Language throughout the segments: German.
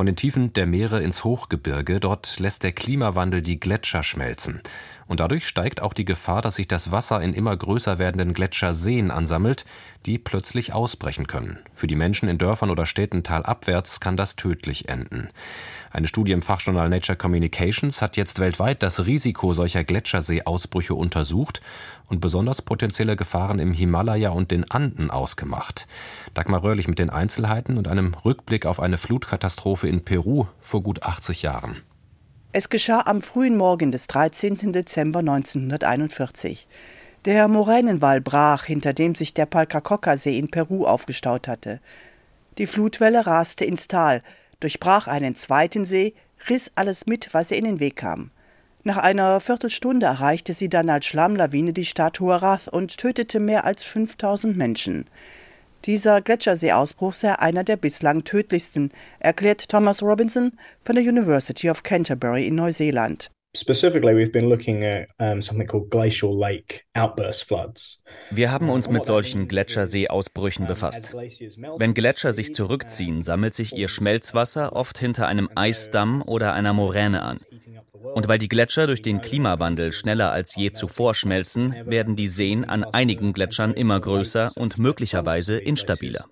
Von den Tiefen der Meere ins Hochgebirge, dort lässt der Klimawandel die Gletscher schmelzen. Und dadurch steigt auch die Gefahr, dass sich das Wasser in immer größer werdenden Gletscherseen ansammelt, die plötzlich ausbrechen können. Für die Menschen in Dörfern oder Städten talabwärts kann das tödlich enden. Eine Studie im Fachjournal Nature Communications hat jetzt weltweit das Risiko solcher Gletscherseeausbrüche untersucht und besonders potenzielle Gefahren im Himalaya und den Anden ausgemacht. Dagmar Röhrlich mit den Einzelheiten und einem Rückblick auf eine Flutkatastrophe in Peru vor gut 80 Jahren. Es geschah am frühen Morgen des 13. Dezember 1941. Der Moränenwall brach, hinter dem sich der Palcacoca-See in Peru aufgestaut hatte. Die Flutwelle raste ins Tal, durchbrach einen zweiten See, riss alles mit, was ihr in den Weg kam. Nach einer Viertelstunde erreichte sie dann als Schlammlawine die Stadt Huaraz und tötete mehr als 5000 Menschen. Dieser Gletscherseeausbruch sei einer der bislang tödlichsten, erklärt Thomas Robinson von der University of Canterbury in Neuseeland. Specifically, we've been looking at something called glacial lake outburst floods. Wir haben uns mit solchen Gletscherseeausbrüchen befasst. Wenn Gletscher sich zurückziehen, sammelt sich ihr Schmelzwasser oft hinter einem Eisdamm oder einer Moräne an. Und weil die Gletscher durch den Klimawandel schneller als je zuvor schmelzen, werden die Seen an einigen Gletschern immer größer und möglicherweise instabiler.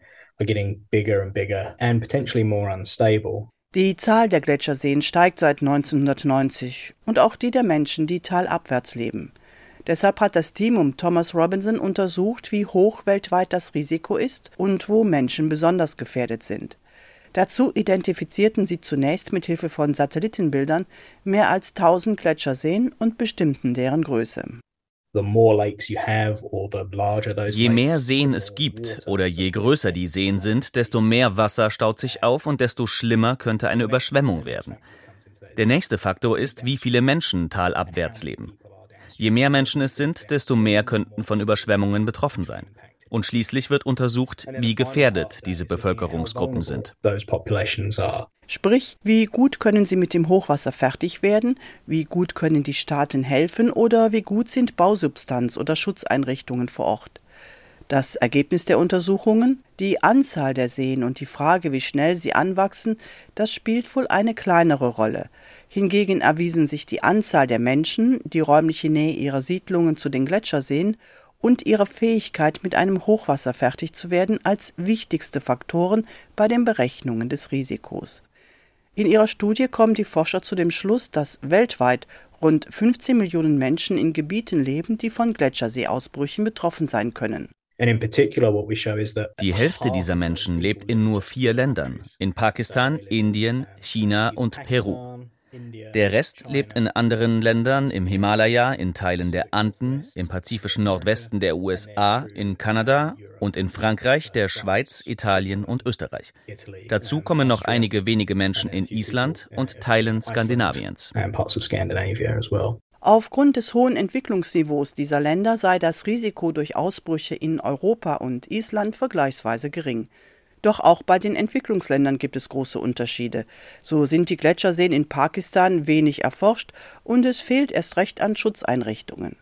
Die Zahl der Gletscherseen steigt seit 1990 und auch die der Menschen, die talabwärts leben. Deshalb hat das Team um Thomas Robinson untersucht, wie hoch weltweit das Risiko ist und wo Menschen besonders gefährdet sind. Dazu identifizierten sie zunächst mit Hilfe von Satellitenbildern mehr als 1000 Gletscherseen und bestimmten deren Größe. Je mehr Seen es gibt oder je größer die Seen sind, desto mehr Wasser staut sich auf und desto schlimmer könnte eine Überschwemmung werden. Der nächste Faktor ist, wie viele Menschen talabwärts leben. Je mehr Menschen es sind, desto mehr könnten von Überschwemmungen betroffen sein. Und schließlich wird untersucht, wie gefährdet diese Bevölkerungsgruppen sind. Sprich, wie gut können sie mit dem Hochwasser fertig werden, wie gut können die Staaten helfen oder wie gut sind Bausubstanz oder Schutzeinrichtungen vor Ort. Das Ergebnis der Untersuchungen, die Anzahl der Seen und die Frage, wie schnell sie anwachsen, das spielt wohl eine kleinere Rolle. Hingegen erwiesen sich die Anzahl der Menschen, die räumliche Nähe ihrer Siedlungen zu den Gletscherseen und ihre Fähigkeit, mit einem Hochwasser fertig zu werden, als wichtigste Faktoren bei den Berechnungen des Risikos. In ihrer Studie kommen die Forscher zu dem Schluss, dass weltweit rund 15 Millionen Menschen in Gebieten leben, die von Gletscherseeausbrüchen betroffen sein können. Die Hälfte dieser Menschen lebt in nur vier Ländern, in Pakistan, Indien, China und Peru. Der Rest lebt in anderen Ländern, im Himalaya, in Teilen der Anden, im pazifischen Nordwesten der USA, in Kanada und in Frankreich, der Schweiz, Italien und Österreich. Dazu kommen noch einige wenige Menschen in Island und Teilen Skandinaviens. Aufgrund des hohen Entwicklungsniveaus dieser Länder sei das Risiko durch Ausbrüche in Europa und Island vergleichsweise gering. Doch auch bei den Entwicklungsländern gibt es große Unterschiede. So sind die Gletscherseen in Pakistan wenig erforscht und es fehlt erst recht an Schutzeinrichtungen.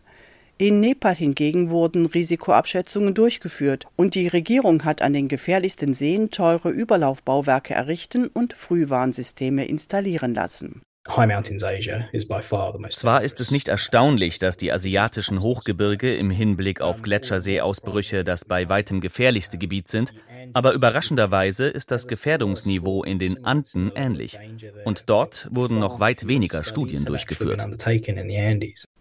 In Nepal hingegen wurden Risikoabschätzungen durchgeführt und die Regierung hat an den gefährlichsten Seen teure Überlaufbauwerke errichten und Frühwarnsysteme installieren lassen. Zwar ist es nicht erstaunlich, dass die asiatischen Hochgebirge im Hinblick auf Gletscherseeausbrüche das bei weitem gefährlichste Gebiet sind, aber überraschenderweise ist das Gefährdungsniveau in den Anden ähnlich. Und dort wurden noch weit weniger Studien durchgeführt.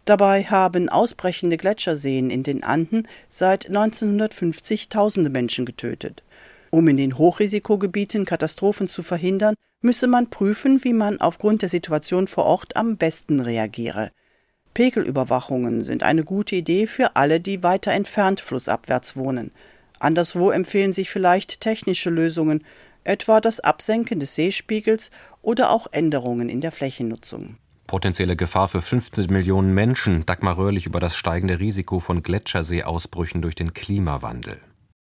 Dabei haben ausbrechende Gletscherseen in den Anden seit 1950 tausende Menschen getötet. Um in den Hochrisikogebieten Katastrophen zu verhindern, müsse man prüfen, wie man aufgrund der Situation vor Ort am besten reagiere. Pegelüberwachungen sind eine gute Idee für alle, die weiter entfernt flussabwärts wohnen. Anderswo empfehlen sich vielleicht technische Lösungen, etwa das Absenken des Seespiegels oder auch Änderungen in der Flächennutzung. Potenzielle Gefahr für 15 Millionen Menschen. Dagmar Röhrlich über das steigende Risiko von Gletscherseeausbrüchen durch den Klimawandel.